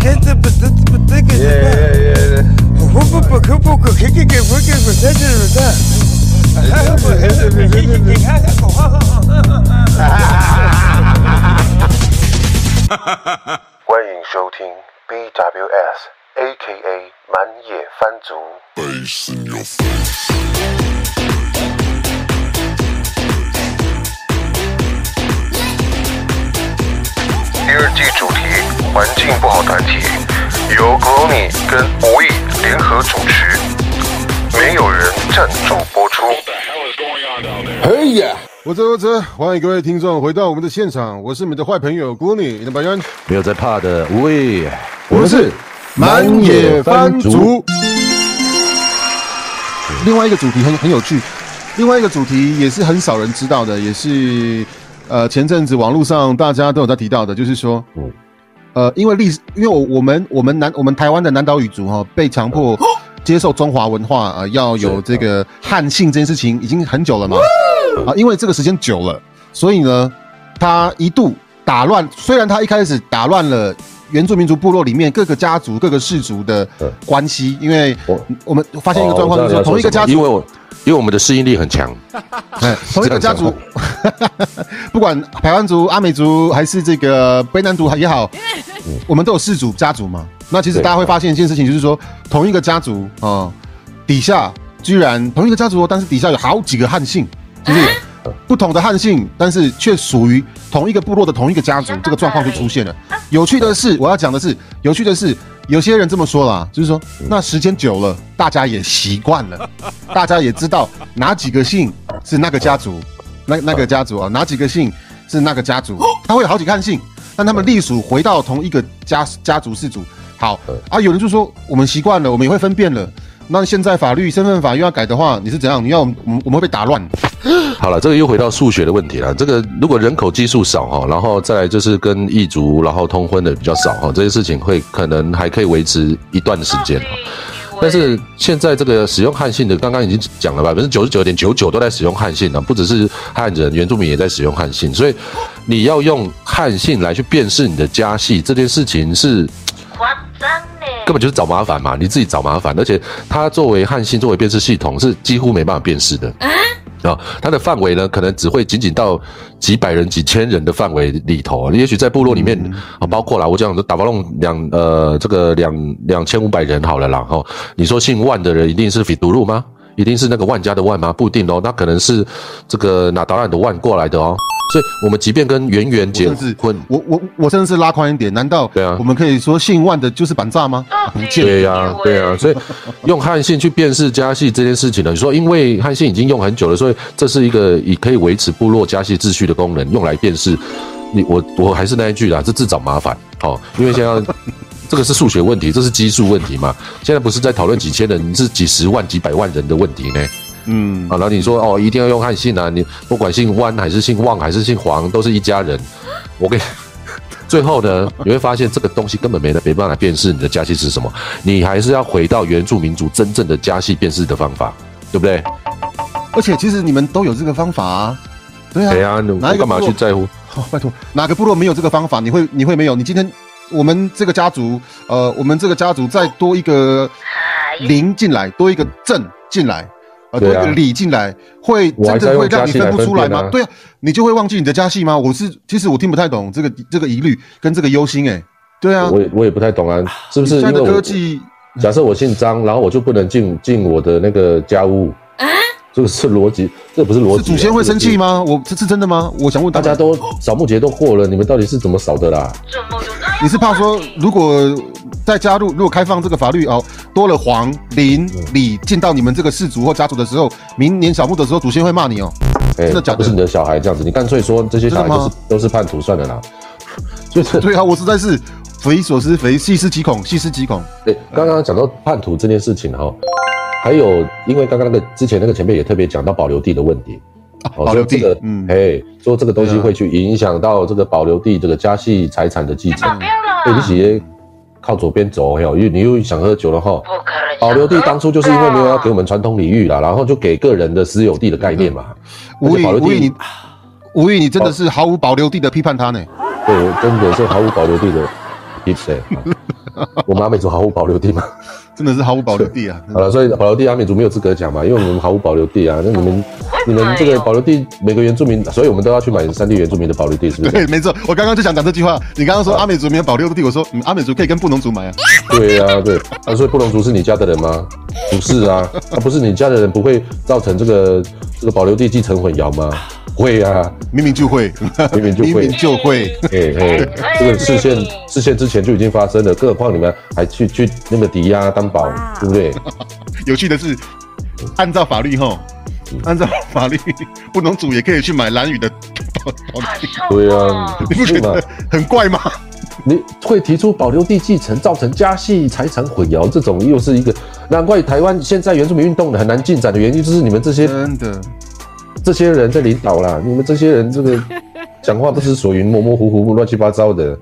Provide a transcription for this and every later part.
看这不这不这个什么，不不不可不可可给给不给不这是不是？还不还是不是你看看狗，欢迎收听 BWS A.K.A 满野番族。第二季主题： 环境不好团体，由 Gloomy 跟无意联合主持，没有人赞助播出。嘿呀！我这我这，欢迎各位听众回到我们的现场，我是你们的坏朋友 Gloomy，你的白人，没有在怕的，无畏。我们是满野番族。另外一个主题很很有趣，另外一个主题也是很少人知道的，也是呃前阵子网络上大家都有在提到的，就是说，嗯呃，因为历史，因为我我们我们南我们台湾的南岛语族哈、被强迫接受中华文化，呃，要有这个汉姓这件事情已经很久了嘛，啊，因为这个时间久了，所以呢，他一度打乱，虽然他一开始打乱了。原住民族部落里面各个家族、各个氏族的嗯。关系，因为我我们发现一个状况，就是说同一个家族，因为我因为我们的适应力很强，哎，同一个家族，不管台湾族、阿美族还是这个卑南族也好，我们都有氏族家族嘛。那其实大家会发现一件事情，就是说同一个家族啊、底下居然同一个家族哦，但是底下有好几个汉姓，就是不同的汉姓，但是却属于同一个部落的同一个家族，这个状况就出现了。有趣的是，我要讲的是，有趣的是，有些人这么说啦，就是说，那时间久了，大家也习惯了，大家也知道哪几个姓是那个家族，那那个家族啊，哪几个姓是那个家族，他会有好几个汉姓，但他们隶属回到同一个家家族氏族。好啊，有人就说我们习惯了，我们也会分辨了。那现在法律身份法又要改的话，你是怎样？你要我们我们会被打乱？好了，这个又回到数学的问题了。这个如果人口基数少哈，然后再来就是跟异族然后通婚的比较少哈，这些事情会可能还可以维持一段时间哈。但是现在这个使用汉姓的，刚刚已经讲了百分之九十九点九九都在使用汉姓了，不只是汉人，原住民也在使用汉姓，所以你要用汉姓来去辨识你的家系这件事情是。根本就是找麻烦嘛，你自己找麻烦，而且它作为汉信作为辨识系统是几乎没办法辨识的。啊、它的范围呢，可能只会仅仅到几百人、几千人的范围里头。也许在部落里面啊，包括啦，我讲的打包弄两呃，这个两两千五百人好了啦。哈、你说姓万的人一定是比独路吗？一定是那个万家的万吗？不一定哦，那可能是这个哪导览的万过来的哦。所以，我们即便跟圆圆结婚，我我我甚至是拉宽一点，难道对啊我们可以说姓万的就是板炸吗？对呀、对呀、所以用汉姓去辨识家系这件事情呢，你说因为汉姓已经用很久了，所以这是一个以可以维持部落家系秩序的功能，用来辨识。你我我还是那一句啦，这自找麻烦。好、因为现在这个是数学问题，这是基数问题嘛。现在不是在讨论几千人，是几十万、几百万人的问题呢。嗯，啊，然后你说哦，一定要用汉姓啊，你不管姓汪还是姓旺还是姓黄，都是一家人。我给 最后呢，你会发现这个东西根本没没办法辨识你的家系是什么，你还是要回到原住民族真正的家系辨识的方法，对不对？而且其实你们都有这个方法啊，对啊，对呀、你我干嘛去在乎？好、拜托，哪个部落没有这个方法？你会你会没有？你今天我们这个家族，呃，我们这个家族再多一个零进来，多一个正进来，呃，多一个李进来，会真的会让你分不出来？吗？对啊，你就会忘记你的家系吗？我是其实我听不太懂这个这个疑虑跟这个忧心、哎，对啊，我也我也不太懂啊，是不是现在的因为科技假设我姓张，然后我就不能进进我的那个家屋？这个是逻辑，这不是逻辑祖先会生气吗？吗？我这是真的吗？我想问大家都扫墓节都过了，你们到底是怎么扫的啦？你是怕说，如果再加入，如果开放这个法律哦，多了黄、林、嗯李进到你们这个氏族或家族的时候，明年扫墓的时候，祖先会骂你哦。哎，真的假的不是你的小孩这样子，你干脆说这些小孩都是都是叛徒算了啦。所以这对啊，我实在是匪夷所思，匪细思极恐，细思极恐。对刚刚讲到叛徒这件事情哈，还有因为刚刚那个之前那个前辈也特别讲到保留地的问题，啊保留地说这个嗯哎，说这个东西会去影响到这个保留地这个家系财产的继承对，你直接靠左边走，嘿哦，因为你又想喝酒了哈。不可能。保留地当初就是因为没有要给我们传统礼遇啦，然后就给个人的私有地的概念嘛。无语而且保留无语，地你无语，你真的是毫无保留地的批判他呢。对，真的是毫无保留地的 hit 对。我们阿美族毫无保留地嘛。真的是毫无保留地啊！好了，所以保留地阿美族没有资格讲嘛，因为我们毫无保留地啊。那你们你们这个保留地每个原住民，所以我们都要去买三地原住民的保留地，是不是？对，没错，我刚刚就想讲这句话。你刚刚说阿美族没有保留地，我说嗯，阿美族可以跟布农族买啊。对啊，对。啊，所以布农族是你家的人吗？不是啊，啊不是你家的人不会造成这个这个保留地继承混淆吗？会啊，明明就会，明明就会，明明就会。哎哎，这个视线视线之前就已经发生了，更何况你们还去去那个抵押担保，对不对？有趣的是，按照法律哈，按照法律，布农族也可以去买蓝宇的保保留地。对啊，你不觉得很怪吗？你会提出保留地继承造成家系财产混淆，这种又是一个难怪台湾现在原住民运动很难进展的原因，就是你们这些真的这些人在领导啦，你们这些人这个 讲话不知所云，模模糊糊、乱七八糟的。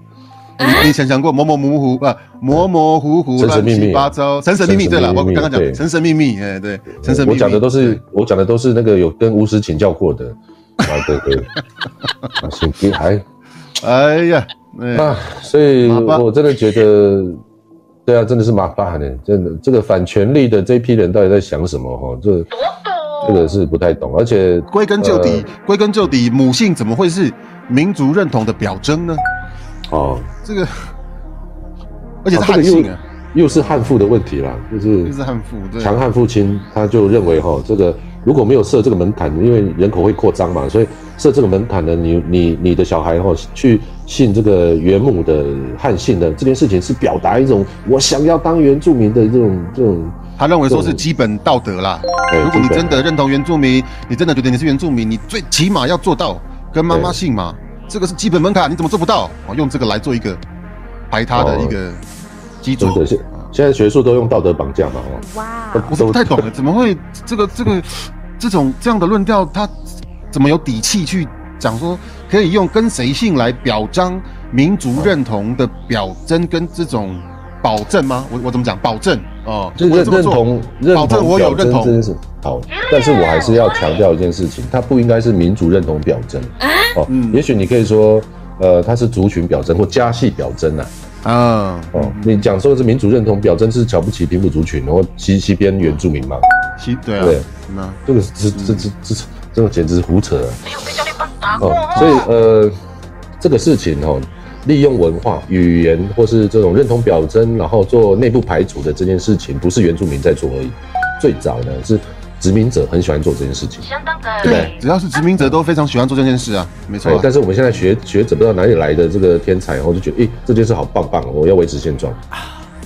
你你想想过模模糊糊啊，模模糊糊、乱神神秘秘七八糟、神神秘秘？对了，我刚刚讲对神神秘秘，哎，对，神神秘秘。我讲的都是我讲的都是那个有跟巫师请教过的。啊，对对，啊行，你还哎呀，哎啊，所以我真的觉得，对啊，真的是麻烦呢，真的这个反权力的这批人到底在想什么？哈，这这个是不太懂，而且归根究底呃，归根究底，母性怎么会是民族认同的表征呢？哦，这个，而且这个又汉姓啊，又是汉父的问题啦，就是汉父，对，强悍父亲他就认为哈，这个如果没有设这个门槛，因为人口会扩张嘛，所以设这个门槛呢，你你你的小孩哈去信这个原母的汉姓的这件事情，是表达一种我想要当原住民的这种这种。他认为说是基本道德啦。如果你真的认同原住民，你真的觉得你是原住民，你最起码要做到跟妈妈姓嘛，这个是基本门槛，你怎么做不到？哦，用这个来做一个排他的一个基础。真的现现在学术都用道德绑架嘛，哦，哇，我是不太懂的，怎么会 这个这个这种这样的论调，他怎么有底气去讲说可以用跟谁姓来表彰民族认同的表征跟这种保证吗？我我怎么讲？保证？哦，就认我这么做？认同认保证同我有认同。这件事。好，但是我还是要强调一件事情，它不应该是民族认同表征。哦，嗯。也许你可以说，呃，它是族群表征或家系表征啊，啊，哦，你讲说的是民族认同表征是瞧不起平埔族群或西西边原住民嘛？西对啊，对。那。这个这这这这这个简直是胡扯啊！没有被教练帮打过哦，所以呃，这个事情哦，利用文化、语言或是这种认同表征，然后做内部排除的这件事情，不是原住民在做而已。最早呢是殖民者很喜欢做这件事情。相当的对，只要是殖民者都非常喜欢做这件事啊，没错啊。但是我们现在学学者不知道哪里来的这个天才，然后就觉得，诶，这件事好棒棒哦，我要维持现状。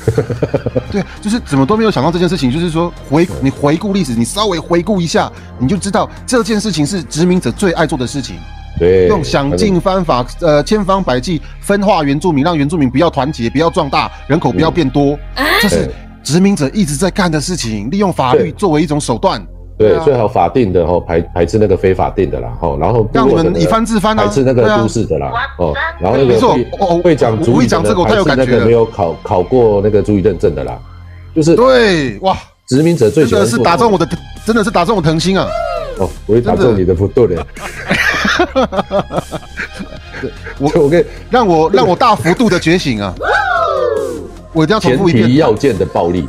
对，就是怎么都没有想到这件事情，就是说回你回顾历史，你稍微回顾一下，你就知道这件事情是殖民者最爱做的事情，对，用想尽方法，呃，千方百计分化原住民，让原住民不要团结，不要壮大，人口不要变多，这是殖民者一直在干的事情，利用法律作为一种手段。对，啊。最好法定的吼排排斥那个非法定的啦吼，然后让你们以番制番啊。排斥那个都市的啦哦，然后那没错个会我我会讲我主语的呢我一讲这个我太有排斥感觉了那个没有考考过那个主语认证的啦，就是对，哇，殖民者最喜真的是打中我的，真的是打中我疼心啊！哦，我也打中你的不对的，我我跟让我让我大幅度的觉醒啊！我一定要重复一遍。提。要件的暴力。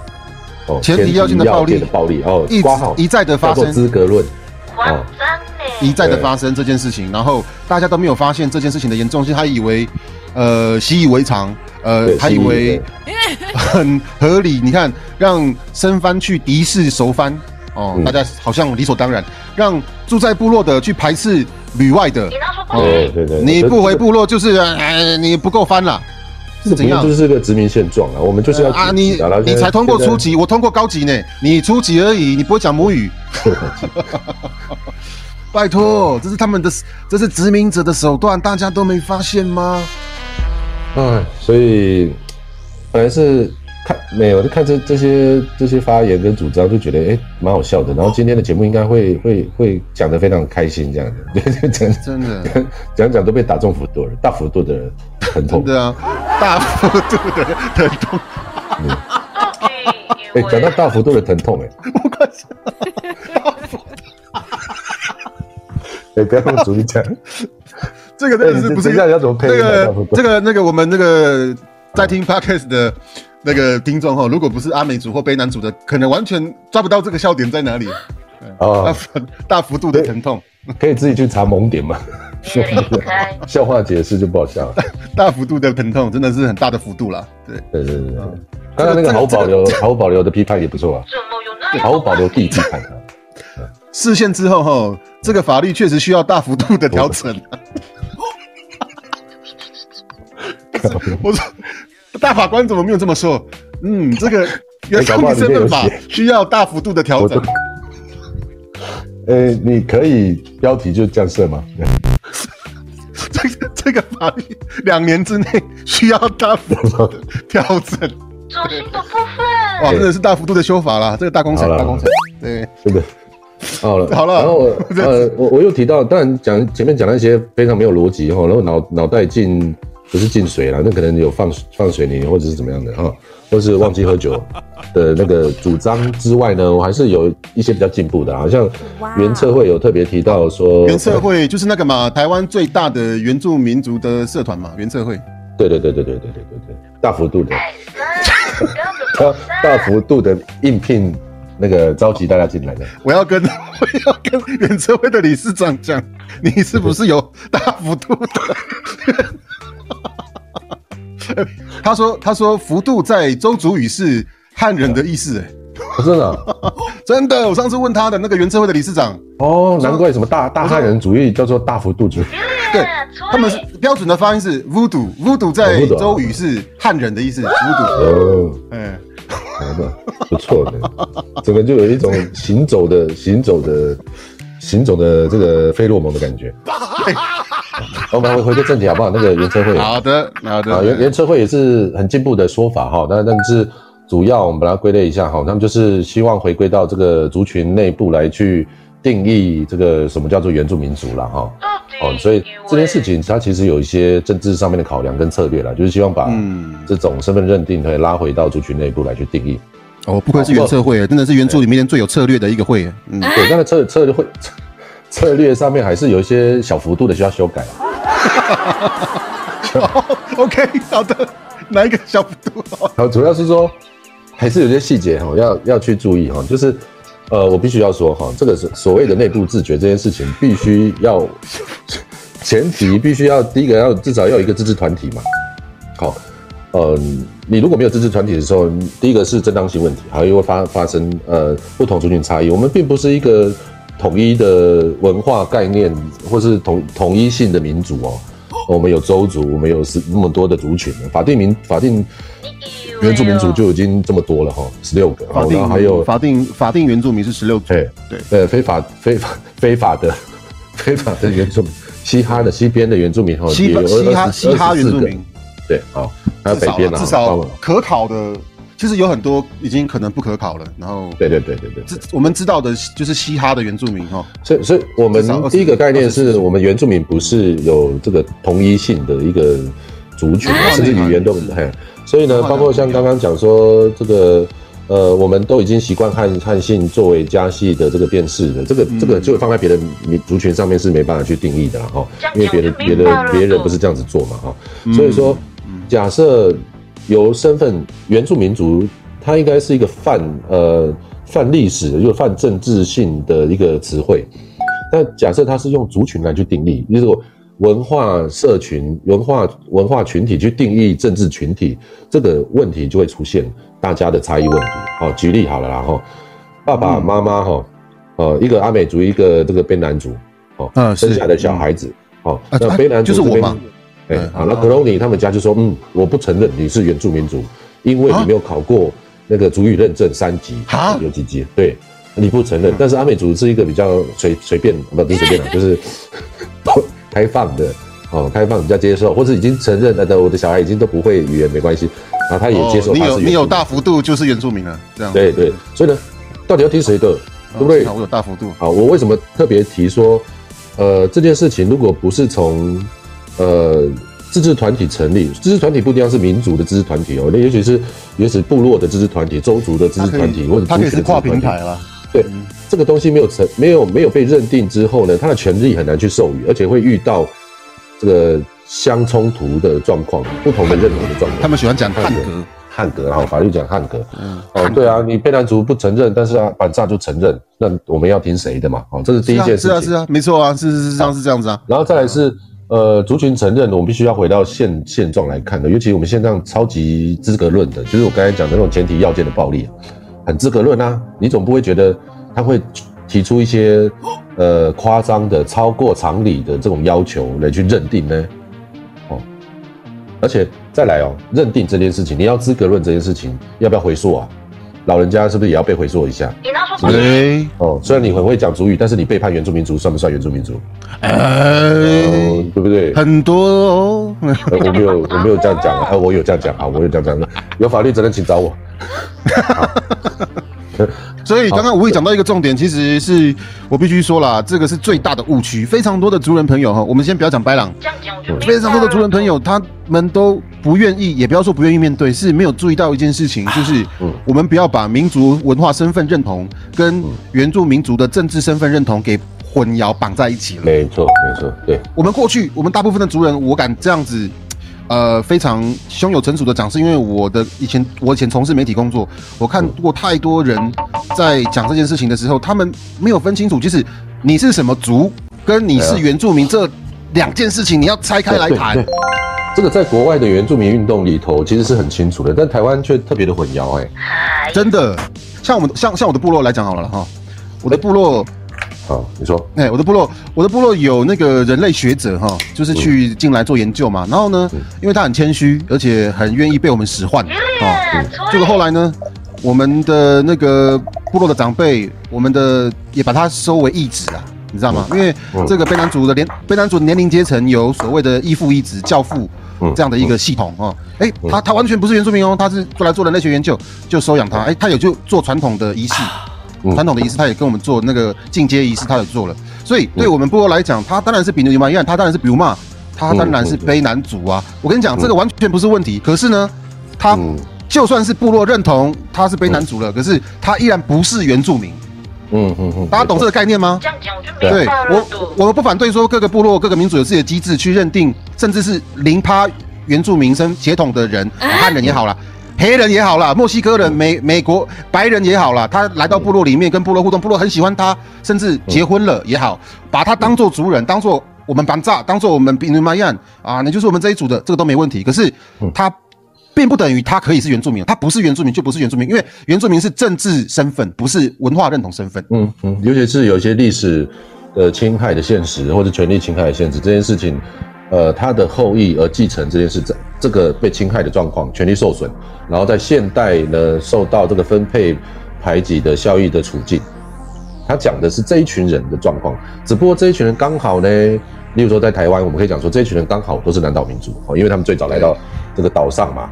哦，前提要件的暴力。的暴力哦一，直一再的发生。资格论。夸张一，再的发生这件事情，然后大家都没有发现这件事情的严重性，还以为呃习以为常，呃对，还以为很合理。你看，让生番去敌视熟番，哦，嗯。大家好像理所当然；让住在部落的去排斥旅外的对对对，你不回部落就是呃你不够翻了，这是怎样就是个殖民现状啊？我们就是要啊？举你你才通过初级，我通过高级呢，你初级而已，你不会讲母语。拜托，这是他们的，这是殖民者的手段，大家都没发现吗？哎，所以本来是看没有，就看这这些这些发言跟主张，就觉得哎蛮好笑的。然后今天的节目应该会会会讲得非常开心，这样的，对，讲真的，讲讲都被打中幅度了，大幅度的疼痛。对。啊，大幅度的疼痛，哎，讲到大幅度的疼痛，哎，我快想哎，不要用主语讲，这个真的是不是等一下你要怎么配那音啊大幅度个这个那个我们那个在听 podcast 的那个听众哈，如果不是阿美族或卑南族的，可能完全抓不到这个笑点在哪里。大啊，幅大幅度的疼痛，可以自己去查萌点嘛，笑话解释就不好笑了。大幅度的疼痛，真的是很大的幅度啦。对，对对对对，刚刚那个毫无保留、毫无保留的批判也不错啊，怎么有那样毫无保留地批判啊。视线之后哈，这个法律确实需要大幅度的调整。我说，大法官怎么没有这么说？嗯，这个原住民身份法需要大幅度的调整。呃，你可以标题就这样设吗？这个这个法律两年之内需要大幅度的调整。走心的部分。哇，真的是大幅度的修法啦，这个大工程，大工程。对，对不对？好了，好了然后我呃，我我又提到，当然讲前面讲那些非常没有逻辑哈，然后脑脑袋进不是进水了，那可能有放放水泥或者是怎么样的哈，或是忘记喝酒的那个主张之外呢，我还是有一些比较进步的，好像原测会有特别提到说，原测会就是那个嘛，台湾最大的原住民族的社团嘛，原测会。对对对对对对对对对，大幅度的哎三，跟着大大幅度的应聘那个召集大家进来的。我要跟我要跟原社会的理事长讲，你是不是有大幅度的？他说他说幅度在周族语是汉人的意思，哎，哦真的啊、真的，我上次问他的那个原社会的理事长，哦，难怪什么大大汉人主义叫做大幅度主义。对他们是标准的发音是 voodoo，voodoo 在周语是汉人的意思，voodoo，哦，嗯，好的，不错的，整个就有一种行走的、行走的、行走的这个费洛蒙的感觉。我们回回归正题好不好？那个原车会好的，好啊，的，原原车会也是很进步的说法哈，但但是主要我们把它归类一下哈，他们就是希望回归到这个族群内部来去定义这个什么叫做原住民族了哈。哦，所以这件事情它其实有一些政治上面的考量跟策略啦，就是希望把嗯这种身份认定可以拉回到族群内部来去定义。哦，不愧是原社会，真的是原住里面最有策略的一个会，嗯，对，但是策策略会策略上面还是有一些小幅度的需要修改啊。OK，好的，哪一个小幅度？好，主要是说还是有些细节哈，要要去注意哈，就是呃，我必须要说哈，这个是所谓的内部自觉这件事情，必须要前提必须要第一个要至少要有一个自治团体嘛。好，呃，你如果没有自治团体的时候，第一个是正当性问题，还有会发发生呃不同族群差异。我们并不是一个统一的文化概念，或是统统一性的民族哦。我们有周族，我们有是那么多的族群，法定民法定原住民族就已经这么多了哈，十六个，然法定后还有法定法定原住民是十六个，对。对呃非法非法非法的 非法的原住民，嘻哈的西边的原住民哈，嘻也有嘻哈24嘻哈原住民，对，好，还有北边啊，至少可考的，其实有很多已经可能不可考了。然后，对对对对对，这我们知道的就是嘻哈的原住民哈，所以所以我们至少20第一个概念是我们原住民不是有这个同一性的一个族群，哎甚至语言都嘿，所以呢，包括像刚刚讲说这个。呃，我们都已经习惯汉汉姓作为家系的这个辨识的，这个这个就放在别的民族群上面是没办法去定义的啦哈，因为别的别的别人不是这样子做嘛哈，所以说假设由身份原住民族，它应该是一个泛呃泛历史的，又泛政治性的一个词汇。但假设它是用族群来去定义，就是说文化社群、文化文化群体去定义政治群体，这个问题就会出现大家的差异问题。好，举例好了啦哈，爸爸妈妈哈，呃，一个阿美族，一个这个卑南族，哦，嗯生下的小孩子，哦，那卑南族就是我嘛好，那格隆尼他们家就说，嗯，我不承认你是原住民族，因为你没有考过那个族语认证三级啊，有几级？对，你不承认。但是阿美族是一个比较随随便，不不是随便的，就是开放的哦，开放比较接受，或者已经承认，呃，我的小孩已经都不会语言没关系，然后他也接受哦你有你有大幅度就是原住民了，这样对对，所以呢，到底要听谁的，对不对哦？我有大幅度，好，我为什么特别提说，呃，这件事情如果不是从呃自治团体成立，自治团体不一定要是民族的自治团体哦，那也许是也许部落的自治团体、州族的自治团体，或者它可以是跨平。台了，对，这个东西没有成没有没有被认定之后呢，它的权利很难去授予，而且会遇到这个相冲突的状况，不同的认同的状况。他们喜欢讲汉格，汉格，然后法律讲汉格。嗯哦，对啊，你贝兰族不承认，但是啊，反诈就承认，那我们要听谁的嘛？哦，这是第一件事情。是啊，是啊，没错啊，是是是这样是这样子啊。然后再来是呃，族群承认，我们必须要回到现现状来看的，尤其我们现在超级资格论的，就是我刚才讲的那种前提要件的暴力，很资格论啊。你总不会觉得他会提出一些呃夸张的、超过常理的这种要求来去认定呢？哦，而且再来哦，认定这件事情，你要资格论这件事情，要不要回溯啊？老人家是不是也要被回溯一下？你拿出对，哦，虽然你很会讲主语，但是你背叛原住民族，算不算原住民族？哎，哦，对不对？很多哦，呃我没有，我没有这样讲啊，我有这样讲啊，我有这样讲的，有法律责任请找我。所以刚刚吴毅讲到一个重点，其实是我必须说啦，这个是最大的误区。非常多的族人朋友哈，我们先不要讲白狼，非常多的族人朋友，他们都不愿意，也不要说不愿意面对，是没有注意到一件事情，就是我们不要把民族文化身份认同跟原住民族的政治身份认同给混淆绑在一起了。没错，没错，对，我们过去，我们大部分的族人，我敢这样子，呃，非常胸有成竹的讲，是因为我的以前我以前从事媒体工作，我看过太多人在讲这件事情的时候，他们没有分清楚，就是你是什么族，跟你是原住民这两件事情，你要拆开来谈对。这个在国外的原住民运动里头其实是很清楚的，但台湾却特别的混淆。哎，哎真的，像我们像像我的部落来讲好了哈，我的部落。好，你说，哎、我的部落，我的部落有那个人类学者哈，就是去进来做研究嘛。然后呢，因为他很谦虚，而且很愿意被我们使唤啊。结果后来呢，我们的那个部落的长辈，我们的也把他收为义子啊，你知道吗？因为这个卑南族的年卑南族的年龄阶层有所谓的义父义子、教父嗯这样的一个系统哦。哎、他他完全不是原住民哦，他是过来做人类学研究，就收养他。哎、他有就做传统的仪式。嗯传统的仪式，他也跟我们做那个进阶仪式，他也做了。所以对我们部落来讲，他当然是比牛马一样，他当然是比如嘛，他当然是卑男主啊。我跟你讲，这个完全不是问题。可是呢，他嗯就算是部落认同他是卑男主了，可是他依然不是原住民。嗯嗯嗯，大家懂这个概念吗？这样讲我就对明白了我，我们不反对说各个部落、各个民族有自己的机制去认定，甚至是零趴原住民生血统的人，汉人也好啦，黑人也好啦，墨西哥人、美美国白人也好啦，他来到部落里面跟部落互动，部落很喜欢他，甚至结婚了也好，把他当做族人，当做我们班炸，当做我们比努玛样啊，你就是我们这一组的，这个都没问题。可是他。并不等于他可以是原住民，他不是原住民就不是原住民，因为原住民是政治身份，不是文化认同身份。嗯嗯，尤其是有一些历史的侵害的现实，或者权利侵害的现实，这件事情，呃，他的后裔而继承这件事，这这个被侵害的状况，权利受损，然后在现代呢受到这个分配排挤的效益的处境，他讲的是这一群人的状况，只不过这一群人刚好呢，例如说在台湾，我们可以讲说这一群人刚好都是南岛民族哦，因为他们最早来到这个岛上嘛，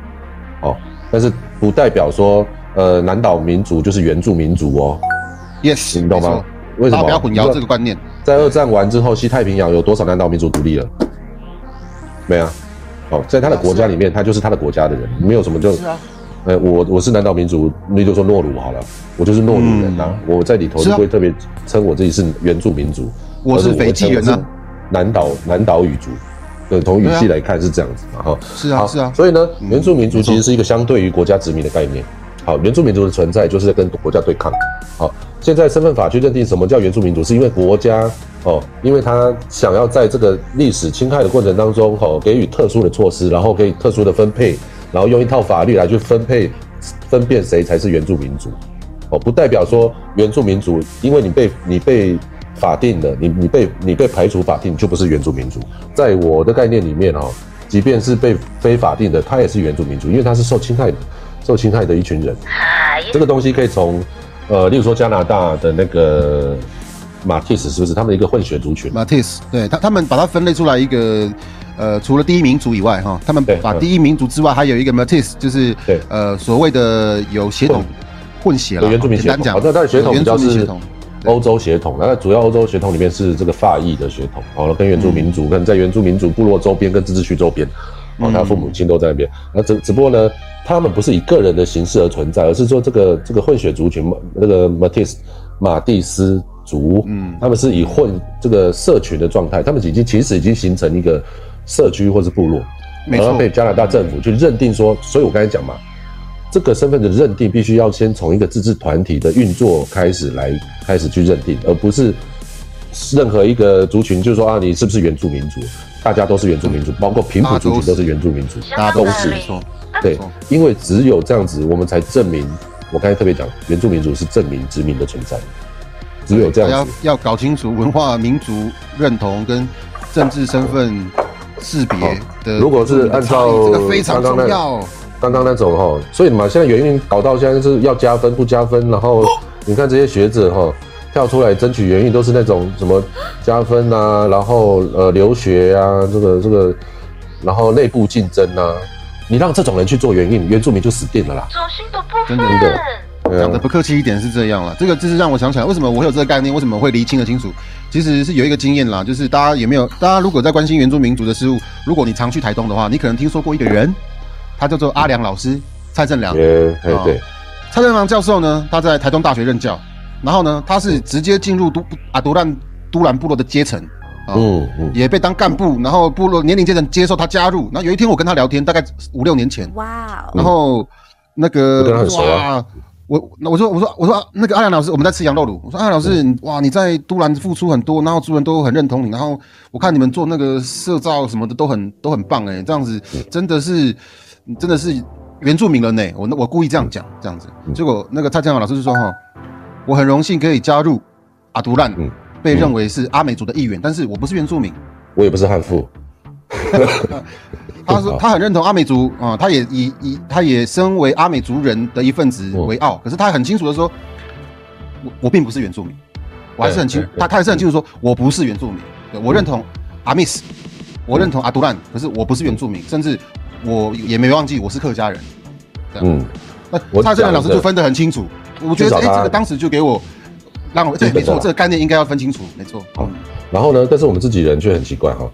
哦，但是不代表说呃南岛民族就是原住民族哦。Yes，你懂吗？为什么？不要混淆这个观念。在二战完之后，西太平洋有多少南岛民族独立了？没啊。哦，在他的国家里面，他就是他的国家的人，没有什么就。是啊。呃，我我是南岛民族，你就说诺鲁好了，我就是诺鲁人呐、我在里头不会特别称我自己是原住民族，我是斐济人南岛南岛语族。对，从语系来看是这样子嘛，哈、好是啊是啊所以呢，原住民族其实是一个相对于国家殖民的概念。好，原住民族的存在就是在跟国家对抗。好，现在身份法去认定什么叫原住民族，是因为国家哦，因为他想要在这个历史侵害的过程当中，哦，给予特殊的措施，然后给予特殊的分配，然后用一套法律来去分配分辨谁才是原住民族。哦，不代表说原住民族，因为你被你被法定的，你你被你被排除法定，就不是原住民族。在我的概念里面哦，即便是被非法定的，他也是原住民族，因为他是受侵害的，受侵害的一群人。哎这个东西可以从呃，例如说加拿大的那个马蒂斯，是不是？他们一个混血族群？马蒂斯对他他们把它分类出来一个，呃，除了第一民族以外，哈，他们把第一民族之外还有一个马蒂斯就是对。呃所谓的有血统混血。了，有原住民血统，简单讲。好，，那它的血统比原较是住民血统，欧洲血统，那主要欧洲血统里面是这个法裔的血统，好了，跟原住民族，跟在原住民族部落周边跟自治区周边，哦，他父母亲都在那边，那只只不过呢，他们不是以个人的形式而存在，而是说这个这个混血族群，那个马蒂斯马蒂斯族，嗯，他们是以混这个社群的状态，他们已经其实已经形成一个社区或是部落，然后被加拿大政府去认定说，所以我刚才讲嘛，这个身份的认定必须要先从一个自治团体的运作开始来开始去认定，而不是任何一个族群就是说啊，你是不是原住民族？大家都是原住民族，包括平埔族群都是原住民族，大家都是对，因为只有这样子，我们才证明，我刚才特别讲，原住民族是证明殖民的存在，只有这样要。要搞清楚文化、民族认同跟政治身份识别的。如果是按照这个非常刚刚那重要。刚刚那种哈，所以嘛，现在原因搞到现在是要加分不加分，然后你看这些学者哈跳出来争取原因都是那种什么加分啊，然后呃留学啊，这个这个，然后内部竞争啊，你让这种人去做原因，原住民就死定了啦。走心的部真分。的的讲的不客气一点是这样了，这个就是让我想起来，为什么我会有这个概念，为什么会厘清的清楚？其实是有一个经验啦，就是大家有没有？大家如果在关心原住民族的事物，如果你常去台东的话，你可能听说过一个人，他叫做阿良老师，蔡正良。对，蔡正良教授呢，他在台东大学任教，然后呢，他是直接进入都阿独兰都兰部落的阶层，啊、嗯嗯，也被当干部，然后部落年龄阶层接受他加入。那有一天我跟他聊天，大概五六年前，哇哦，然后那个哇我那我说我说我说那个阿良老师，我们在吃羊肉卤。我说阿良老师，哇，你在都兰付出很多，然后族人都很认同你，然后我看你们做那个社造什么的都很都很棒哎，这样子真的是真的是原住民人呢。我我故意这样讲这样子，结果那个蔡正阳老师就说哈，我很荣幸可以加入阿都兰嗯，被认为是阿美族的一员，但是我不是原住民。我也不是汉妇，他说他很认同阿美族啊、他也以以他也身为阿美族人的一份子为傲。可是他很清楚的说，我我并不是原住民，我还是很清他他还是很清楚说，我不是原住民，对我认同阿密斯，我认同阿杜兰，可是我不是原住民，甚至我也没忘记我是客家人。这样，嗯，那我蔡正良老师就分得很清楚，我觉得哎、至少他这个当时就给我 让我对基本的啦没错，这个概念应该要分清楚，没错。好然后呢，但是我们自己人却很奇怪哈，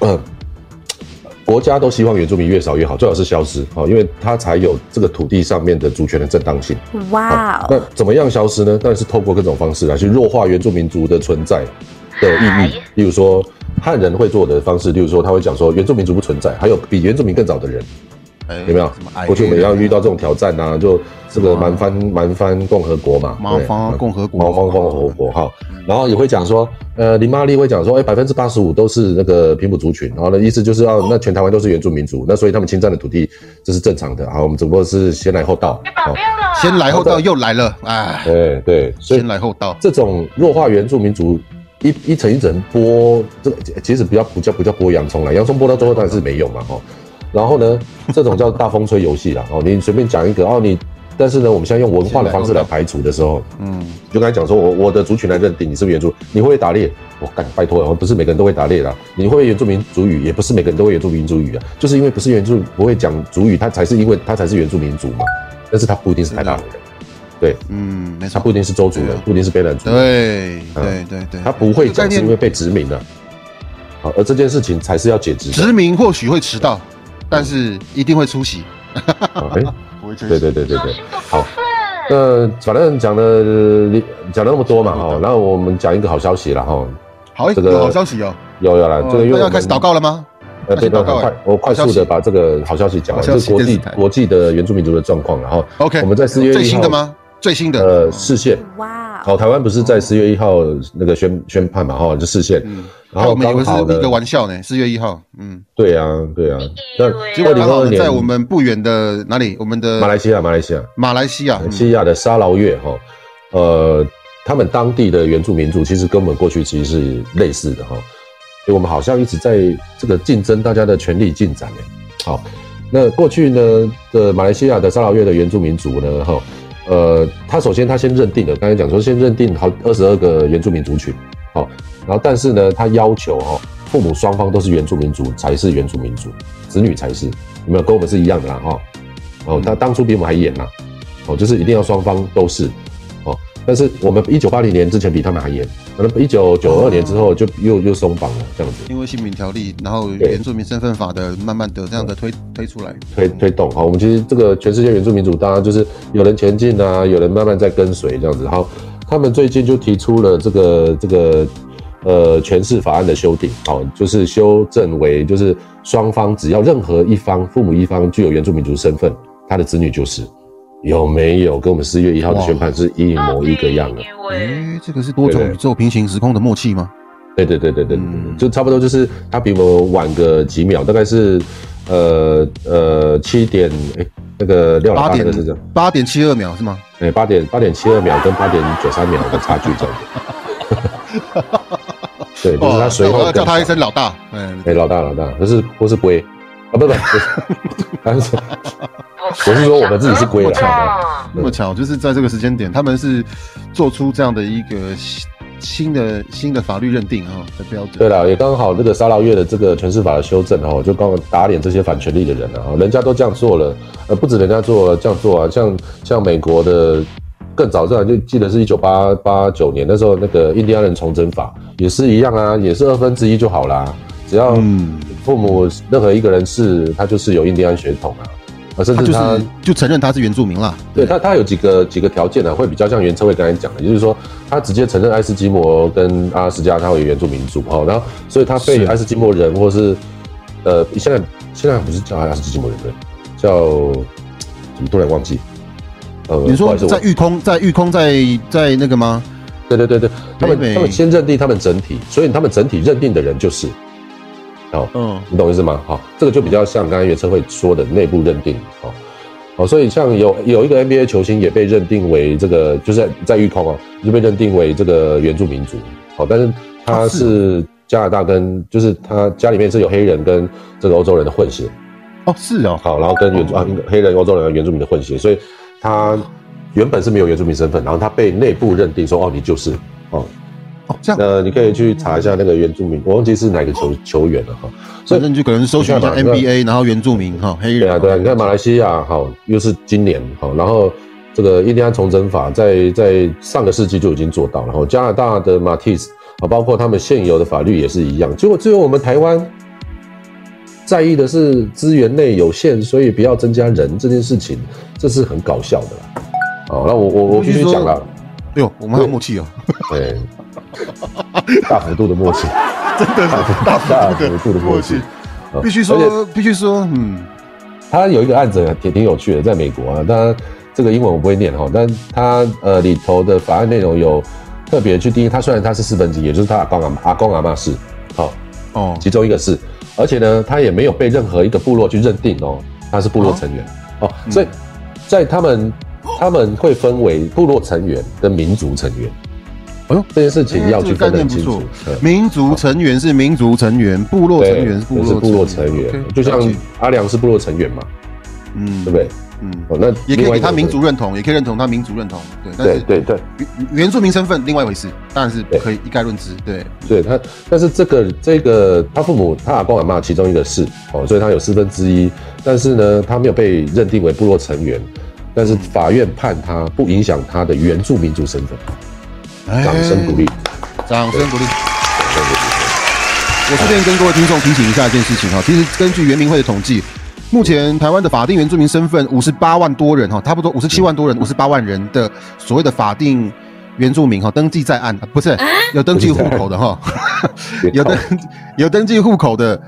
嗯，国家都希望原住民越少越好，最好是消失哦，因为它才有这个土地上面的主权的正当性。哇那哦，怎么样消失呢？当然是透过各种方式来去弱化原住民族的存在的意义。例如说，汉人会做的方式，例如说他会讲说原住民族不存在，还有比原住民更早的人，哎有没有？过去我们也要遇到这种挑战啊，就这个蛮翻蛮翻共和国嘛，蛮方共和国蛮方共和国哈。然后也会讲说，呃，林玛丽会讲说，哎，百分之八十五都是那个平埔族群，然后呢，意思就是要那全台湾都是原住民族，那所以他们侵占的土地这是正常的啊，我们只不过是先来后到。先来后到又来了，哎，对对，所以先来后到。这种弱化原住民族一一层一层剥，这个其实不要不叫不叫剥洋葱了，洋葱剥到最后当然是没用嘛哈。然后呢，这种叫大风吹游戏啦哦，你随便讲一个哦你，但是呢，我们现在用文化的方式来排除的时候，嗯，就刚才讲说我我的族群来认定你是不是原住，你会打猎？我干拜托，不是每个人都会打猎啦。你会原住民族语？也不是每个人都会原住民族语啊，就是因为不是原住不会讲族语，他才是因为他才是原住民族嘛。但是他不一定是台大人，对嗯，没错他不，一定是周族人不一定是卑南族人。对对对对，他不会讲是因为被殖民了。好，而这件事情才是要解殖。殖民或许会迟到，但是一定会出席。啊哎，不会缺对对对对对。好。分。那反正讲了讲了那么多嘛哈，然后我们讲一个好消息了哈，好，这个有好消息哦，有有了，这个因为我们那要开始祷告了吗？呃，对对，快，我快速的把这个好消息讲完，好消息这是国际国际的原住民族的状况，然后 OK，我们在四月1最新的吗？最新的，呃视线，哇好，哦，台湾不是在四月一号那个宣宣判嘛哈，就视线，嗯，然后我们以为是一个，玩笑呢，四月一号，嗯，对啊对啊，那结果刚好呢，二零二二年在我们不远的哪里？我们的马来西亚马来西亚。马来西亚，嗯。西亚的沙劳越哈，呃，他们当地的原住民族其实跟我们过去其实是类似的哈，所以我们好像一直在这个竞争大家的权力进展哎。好，那过去呢的马来西亚的沙劳越的原住民族呢哈，呃，他首先他先认定了，刚才讲说先认定好二十二个原住民族群，好，然后但是呢，他要求哦，父母双方都是原住民族才是原住民族，子女才是，有没有跟我们是一样的啦哈？哦，他当初比我们还严呐。哦，就是一定要双方都是。但是我们一九八零年之前比他们还严，可能一九九二年之后就又又松绑了这样子。因为姓名条例，然后原住民身份法的慢慢的这样的推推出来，推推动。好，我们其实这个全世界原住民族，大家就是有人前进啊，有人慢慢在跟随这样子。好，他们最近就提出了这个这个呃权势法案的修订，哦，就是修正为就是双方只要任何一方父母一方具有原住民族身份，他的子女就是有没有跟我们四月一号的宣判是一模一个样的？因为哎，这个是多种宇宙平行时空的默契吗？对对对对对，嗯就差不多就是他比我晚个几秒，大概是呃呃七点哎那个廖老八点大那个是这样，八点七二秒是吗？哎八点八点七二秒跟八点九三秒的差距这样子。对，就是他随那我要叫他一声老大。嗯，哎、老大老大，可是不是龟啊，不不不是，但是我我是说我们自己是归了了。那么巧，就是在这个时间点，他们是做出这样的一个新新的新的法律认定啊的标准。对了，也刚好这个沙劳越的这个权势法的修正哦，就刚好打脸这些反权利的人啊，人家都这样做了，呃，不止人家做了这样做啊，像像美国的更早这样就记得是一九八八九年那时候那个印第安人重整法也是一样啊，也是二分之一就好啦，只要嗯父母任何一个人是他就是有印第安血统啊，啊，甚至他是就承认他是原住民了。对他，他有几个几个条件呢、会比较像袁车伟刚才讲的，也就是说，他直接承认爱斯基摩跟阿拉斯加他为原住民族哈，然后所以他被是爱斯基摩人或是呃，现在现在不是叫爱斯基摩人对，叫怎么突然忘记？呃，你说在御空，在御空，在在那个吗？对对对对，他们他们先认定他们整体，所以他们整体认定的人就是，哦，嗯，你懂意思吗？好，这个就比较像刚才袁车会说的内部认定，哦，哦，所以像有有一个 NBA 球星也被认定为这个，就是在在预控啊，就被认定为这个原住民族，好，但是他哦是。是加拿大跟就是他家里面是有黑人跟这个欧洲人的混血，哦，是哦，好，然后跟原住啊黑人、欧洲人和原住民的混血，所以他原本是没有原住民身份，然后他被内部认定说哦你就是哦，哦，这样，那你可以去查一下那个原住民，我忘记是哪个球球员了哈。所以反正就可能搜寻一下 NBA，然后原住民哈，黑人，对啊，对啊，你看马来西亚哈，又是今年哈，然后这个印第安重整法在在上个世纪就已经做到了，然后加拿大的马蒂斯啊，包括他们现有的法律也是一样，结果只有我们台湾在意的是资源内有限，所以不要增加人这件事情，这是很搞笑的啦。哦，那我我我必须讲了，哎呦，我们很有默契哦，对，大幅度的默契，真的是大大幅度的的默契，啊必须说，必须说，嗯，他有一个案子挺挺有趣的，在美国啊，当然这个英文我不会念哈，但他呃里头的法案内容有特别去定义，他虽然他是四分之一，也就是他阿公阿阿公阿妈是，好、哦，其中一个是，而且呢，他也没有被任何一个部落去认定哦，他是部落成员。哦，所以在他们他们会分为部落成员跟民族成员，哎呦，这件事情要去分得很清楚。民族成员是民族成员，部落成，员是部落是部落成员。就像阿良是部落成员嘛，嗯，对不对？嗯，哦，那也可以给他民族认同，也可以认同他民族认同，对，但是对对对。原原住民身份另外一回事，当然是对。可以一概论之，对，对他，但是这个这个他父母他阿公阿妈其中一个是哦，所以他有四分之一，但是呢，他没有被认定为部落成员，但是法院判他不影响他的原住民族身份，掌声鼓励，哎，掌声鼓励。我顺便跟各位听众提醒一下一件事情哈，其实根据原民会的统计，目前台湾的法定原住民身份五十八万多人哈，差不多五十七万多人，五十八万人的所谓的法定原住民哈，登记在案，啊不是有登记户口的哈，有登有登记户口的。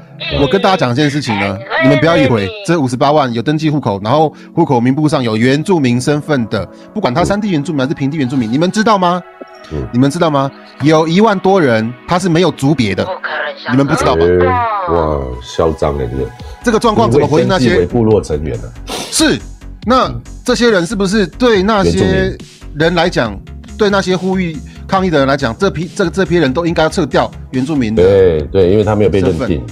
我跟大家讲一件事情呢，你们不要以为这五十八万有登记户口，然后户口名簿上有原住民身份的，不管他山地原住民还是平地原住民，你们知道吗？嗯你们知道吗？有一万多人他是没有族别的。你们不知道吧哎哇，嚣张哎，这个这个状况怎么回应那些？部落成员呢？是，那这些人是不是对那些人来讲，对那些呼吁抗议的人来讲，这批这这批人都应该要撤掉原住民的？对对，因为他没有被认定，有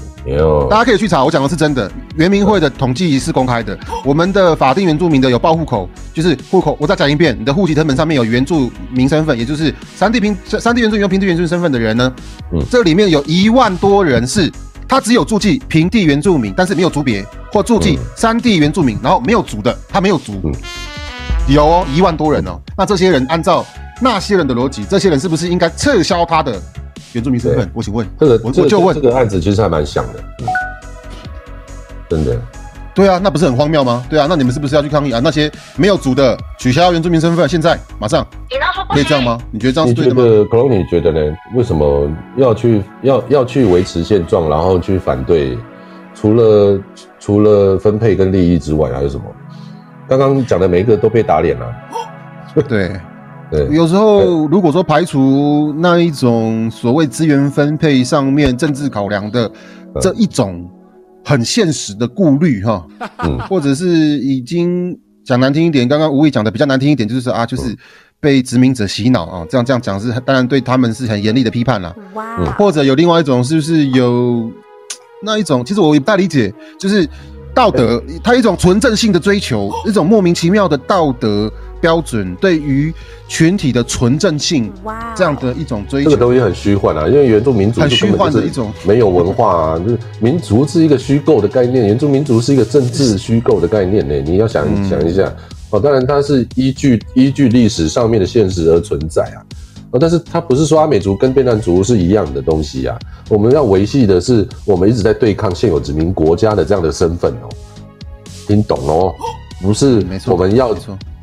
大家可以去查，我讲的是真的。原民会的统计是公开的，我们的法定原住民的有报户口，就是户口。我再讲一遍，你的户籍成本上面有原住民身份，也就是三地平三地原住民、平地原住民身份的人呢，嗯这里面有一万多人是他只有住记平地原住民，但是没有族别，或住记嗯山地原住民，然后没有族的，他没有族，嗯有哦，一万多人哦。那这些人按照那些人的逻辑，这些人是不是应该撤销他的原住民身份？我请问，这个我我就问这个案子其实还蛮像的，嗯，真的，对啊，那不是很荒谬吗？对啊，那你们是不是要去抗议啊？那些没有族的取消原住民身份，现在马上可以这样吗？你觉得这样你是对的吗？觉得 c o 你觉得呢？为什么要去要要去维持现状，然后去反对？除了除了分配跟利益之外，还有什么？刚刚讲的每一个都被打脸了。对，对，有时候如果说排除那一种所谓资源分配上面政治考量的这一种很现实的顾虑哈，嗯。或者是已经讲难听一点，刚刚吴毅讲的比较难听一点，就是啊，就是被殖民者洗脑啊，这样这样讲是当然对他们是很严厉的批判啦。哇，嗯。或者有另外一种，是不是有那一种？其实我也不太理解，就是道德，它一种纯正性的追求，一种莫名其妙的道德标准，对于群体的纯正性哇，这样的一种追求。这个东西很虚幻啊，因为原住民族很就根本虚幻的就是一种没有文化啊，就是民族是一个虚构的概念，原住民族是一个政治虚构的概念呢，你要想嗯想一下哦。当然，它是依据依据历史上面的现实而存在啊。哦，但是它不是说阿美族跟变难族是一样的东西啊。我们要维系的是我们一直在对抗现有殖民国家的这样的身份哦，听懂哦？不是没错我们要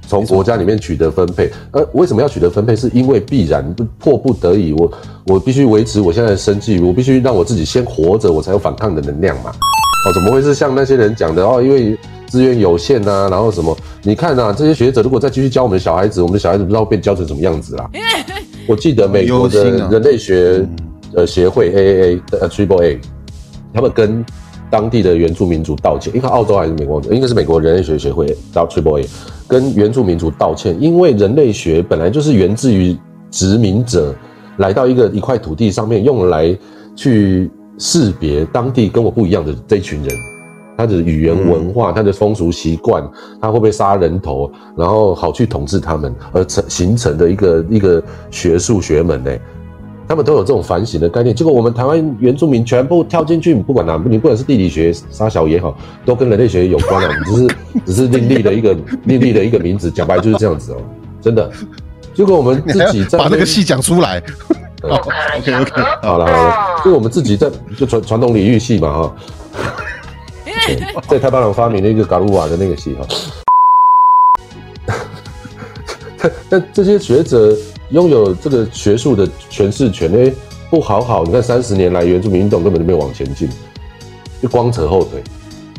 从国家里面取得分配。呃，为什么要取得分配？是因为必然不迫不得已，我我必须维持我现在的生计，我必须让我自己先活着，我才有反抗的能量嘛。哦，怎么会是像那些人讲的哦？因为资源有限呐、然后什么？你看啊，这些学者如果再继续教我们小孩子，我们的小孩子不知道被教成什么样子啦。我记得美国的人类学呃协会 AAA 呃 Triple A，他们跟当地的原住民族道歉，因为澳洲还是美国，应该是美国人类学协会到 Triple A 跟原住民族道歉，因为人类学本来就是源自于殖民者来到一个一块土地上面，用来去识别当地跟我不一样的这一群人。他的语言文化、他的风俗习惯，他会不会杀人头，然后好去统治他们，而成形成的一个一个学术学门呢？他们都有这种反省的概念。结果我们台湾原住民全部跳进去，不管哪，你不管是地理学、沙小也好，都跟人类学有关啊。你只是 只是另立的一个另立的一个名字，讲白就是这样子哦，真的。结果我们自己在 把那个戏讲出来。我开了一下 好了好了，就我们自己在就传传统领域系嘛哈，对在太巴郎发明了一个嘎鲁瓦的那个系哈。但但这些学者拥有这个学术的诠释权，哎，不好好，你看三十年来原住民运动根本就没有往前进，就光扯后腿，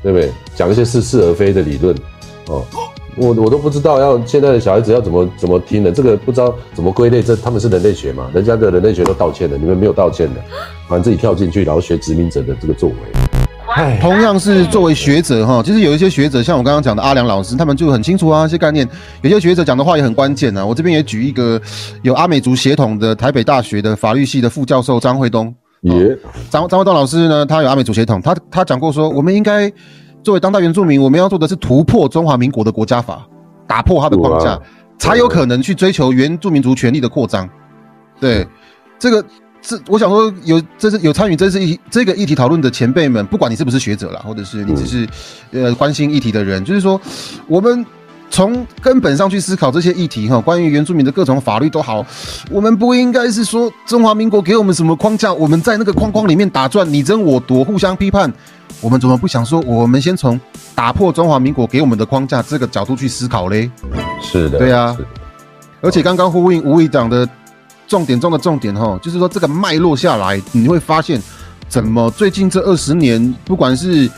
对不对？讲一些似是而非的理论，哦，我我都不知道要现在的小孩子要怎么怎么听的，这个不知道怎么归类，这他们是人类学嘛？人家的人类学都道歉了，你们没有道歉的，反正自己跳进去，然后学殖民者的这个作为，同样是作为学者哈，其实有一些学者，像我刚刚讲的阿良老师，他们就很清楚啊，一些概念。有些学者讲的话也很关键啊。我这边也举一个有阿美族血统的台北大学的法律系的副教授张惠东，也张张惠东老师呢，他有阿美族血统，他他讲过说，我们应该作为当代原住民，我们要做的是突破中华民国的国家法，打破它的框架哇，才有可能去追求原住民族权利的扩张。对，这个这我想说有这是有参与这是议这个议题讨论的前辈们，不管你是不是学者啦，或者是你只是、呃关心议题的人，就是说我们。从根本上去思考这些议题哈，关于原住民的各种法律都好，我们不应该是说中华民国给我们什么框架，我们在那个框框里面打转，你争我夺，互相批判。我们怎么不想说，我们先从打破中华民国给我们的框架这个角度去思考嘞？是的，对啊而且刚刚呼应吴议长的重点中的重点哈，就是说这个脉络下来，你会发现，怎么最近这二十年，不管是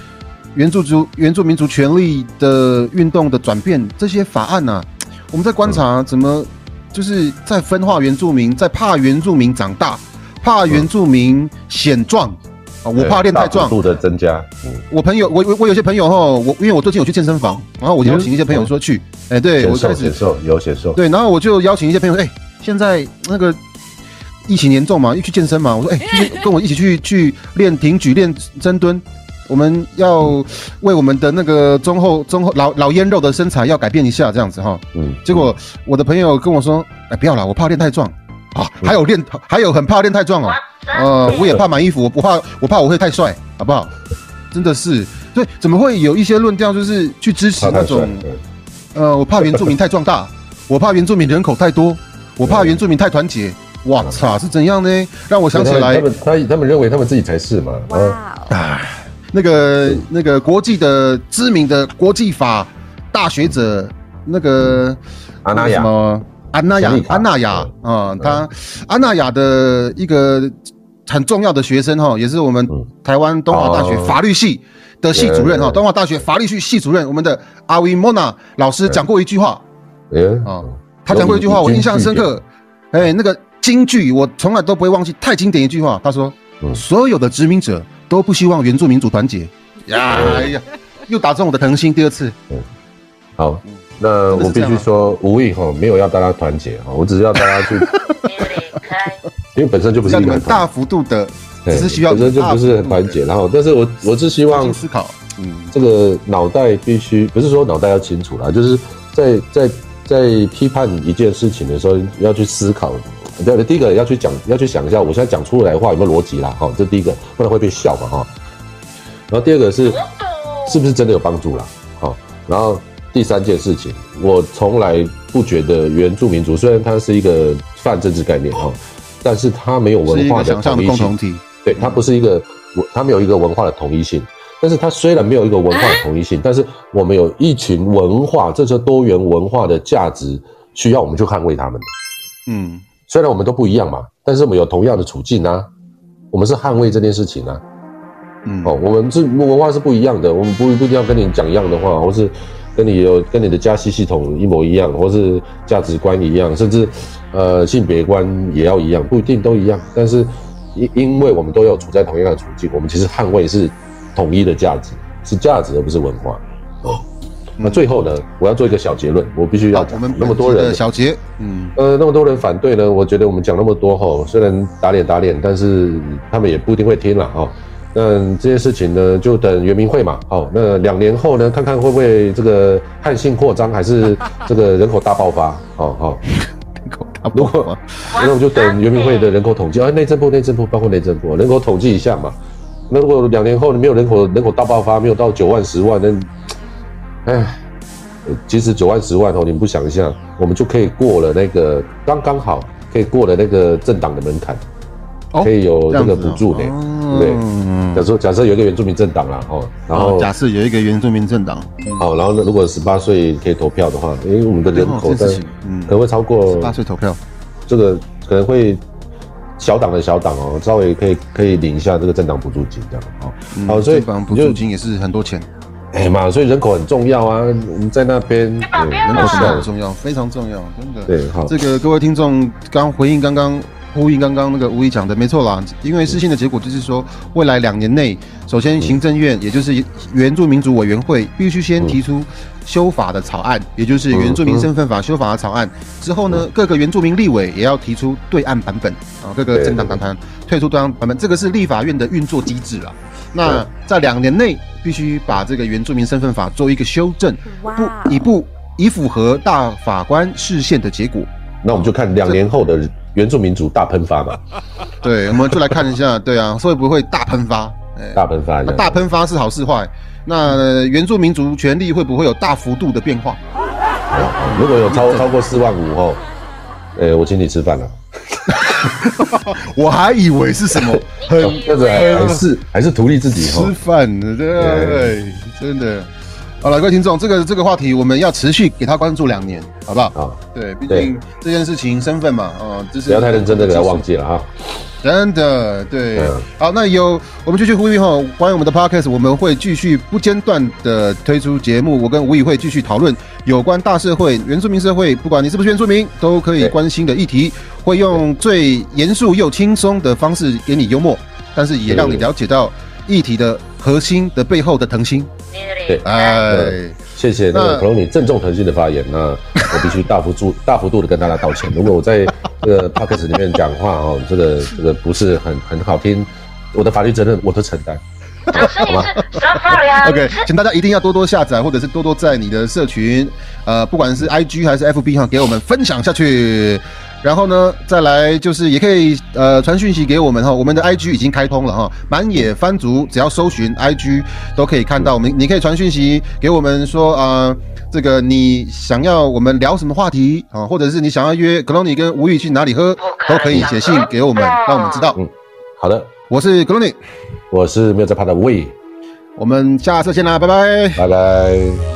原住族、原住民族权利的运动的转变，这些法案呐、我们在观察怎么就是在分化原住民，在怕原住民长大，怕原住民显壮啊，我怕练太壮。度的增加，嗯，我朋友，我我我有些朋友哈，我因为我最近有去健身房，然后我邀请一些朋友说去，哎、对我显瘦开始显瘦有显瘦，对，然后我就邀请一些朋友，哎、现在那个疫情严重嘛，又去健身嘛，我说，哎、去 跟我一起去去练挺举、练深蹲，我们要为我们的那个中后中后老老烟肉的身材要改变一下，这样子哈。嗯，结果我的朋友跟我说，哎、不要了，我怕练太壮啊，还有练还有很怕练太壮哦，呃，我也怕买衣服，我不怕我怕我会太帅，好不好？真的是，对，怎么会有一些论调就是去支持那种？呃，我怕原住民太壮大，我怕原住民人口太多，我怕原住民太团结。我操，是怎样呢？让我想起来他，们他他们认为他们自己才是嘛，啊，那个那个国际的知名的国际法大学者，那个阿那亚什么？安娜雅小丽卡。安娜雅嗯。啊，他安娜雅的一个很重要的学生哈，也是我们嗯。台湾东华大学哦。法律系的系主任哈，对。东华大学法律系系主任，我们的阿维莫娜老师讲过一句话。哎，啊，他讲过一句话，我印象深刻。哎，那个京剧我从来都不会忘记，太经典一句话。他说：“嗯所有的殖民者都不希望原住民族团结。”呀，哎呀，又打中我的疼心。第二次，嗯好，那我必须说，无意哈没有要大家团结哈，我只是要大家去，因为本身就不是大幅度的，只是需要本身就不是很团结，然后，但是我我是希望思考。嗯，这个脑袋必须不是说脑袋要清楚啦，就是在在在批判一件事情的时候要去思考。对，第一个要去讲，要去想一下，我现在讲出来的话有没有逻辑啦？哈，这第一个，不然会被笑嘛哈。然后第二个是是不是真的有帮助啦？好，然后第三件事情，我从来不觉得原住民族虽然它是一个泛政治概念哈，但是它没有文化的统一性共同。体。对，它不是一个文，它没有一个文化的统一性。但是它虽然没有一个文化的统一性，但是我们有一群文化，这些多元文化的价值需要我们去捍卫他们。嗯，虽然我们都不一样嘛，但是我们有同样的处境啊，我们是捍卫这件事情啊。嗯哦，我们是文化是不一样的，我们不不一定要跟你讲一样的话，或是跟你有跟你的家系系统一模一样，或是价值观一样，甚至呃性别观也要一样，不一定都一样。但是因因为我们都有处在同样的处境，我们其实捍卫是统一的价值，是价值而不是文化。哦，那最后呢，我要做一个小结论，我必须要那么多人小结，嗯，呃，那么多人反对呢，我觉得我们讲那么多吼，虽然打脸打脸，但是他们也不一定会听了哈。那这件事情呢，就等圆明会嘛。好，那两年后呢，看看会不会这个汉信扩张，还是这个人口大爆发？好好，如果 那我们就等圆明会的人口统计，啊，内政部内政部包括内政部人口统计一下嘛。那如果两年后你没有人口人口大爆发，没有到九万十万，那，哎。呃其实九万十万哦，你们不想一下，我们就可以过了那个刚刚好可以过了那个政党的门槛，哦可以有那个补助呢，哦对不对？假设假设有一个原住民政党啦，哦，然后哦假设有一个原住民政党，嗯好，然后呢，如果十八岁可以投票的话，因为我们的人口在嗯可能会超过八岁投票，这个可能会小党的小党哦，稍微可以可以领一下这个政党补助金这样哦。嗯好，所以政党补助金也是很多钱，哎嘛，所以人口很重要啊，我们在那边对人口真的好笑很重要，非常重要，真的。对，好，这个各位听众刚回应刚刚呼应刚刚那个吴怡讲的，没错啦。因为事情的结果就是说，未来两年内，首先行政院也就是原住民族委员会必须先提出修法的草案，也就是原住民身份法修法的草案。之后呢，各个原住民立委也要提出对岸版本啊，各个政党党团退出对岸版本，这个是立法院的运作机制啦。那在两年内必须把这个原住民身份法做一个修正，不以不以符合大法官视线的结果。那我们就看两年后的原住民族大喷发嘛，对，我们就来看一下，对啊，会不会大喷发？哎，大喷发那。大喷发是好是坏？那呃原住民族权利会不会有大幅度的变化？如果有超超过四万五后，呃，我请你吃饭了。我还以为是什么 很这个还是还是图利自己吃哈。饭的，对对，真的。好了，各位听众，这个这个话题我们要持续给他关注两年，好不好？啊，对，毕竟这件事情身份嘛，啊、就是不要太认真的给他忘记了哈。真的，对。嗯，好，那有我们继续呼吁哈，关于我们的 podcast，我们会继续不间断的推出节目，我跟吴宇会继续讨论有关大社会、原住民社会，不管你是不是原住民，都可以关心的议题，会用最严肃又轻松的方式给你幽默，但是也让你了解到议题的核心的背后的疼心。你对哎，谢谢那个那 p r o n y 郑重诚信的发言，那 我必须大幅度大幅度的跟大家道歉。如果我在这个 podcast 里面讲话哦，这个这个不是很很好听，我的法律责任我都承担。掌声一次，三发两 OK，次。请大家一定要多多下载，或者是多多在你的社群，呃，不管是 IG 还是 FB 哈，给我们分享下去。然后呢，再来就是也可以呃传讯息给我们哈，我们的 IG 已经开通了哈，满野番族只要搜寻 IG 都可以看到我们，你可以传讯息给我们说呃这个你想要我们聊什么话题啊，或者是你想要约 o n y 跟吴宇去哪里喝，都可以写信给我们，让我们知道。嗯，好的，我是 o n y 我是没有在怕的魏，我们下次见啦，拜拜。拜拜。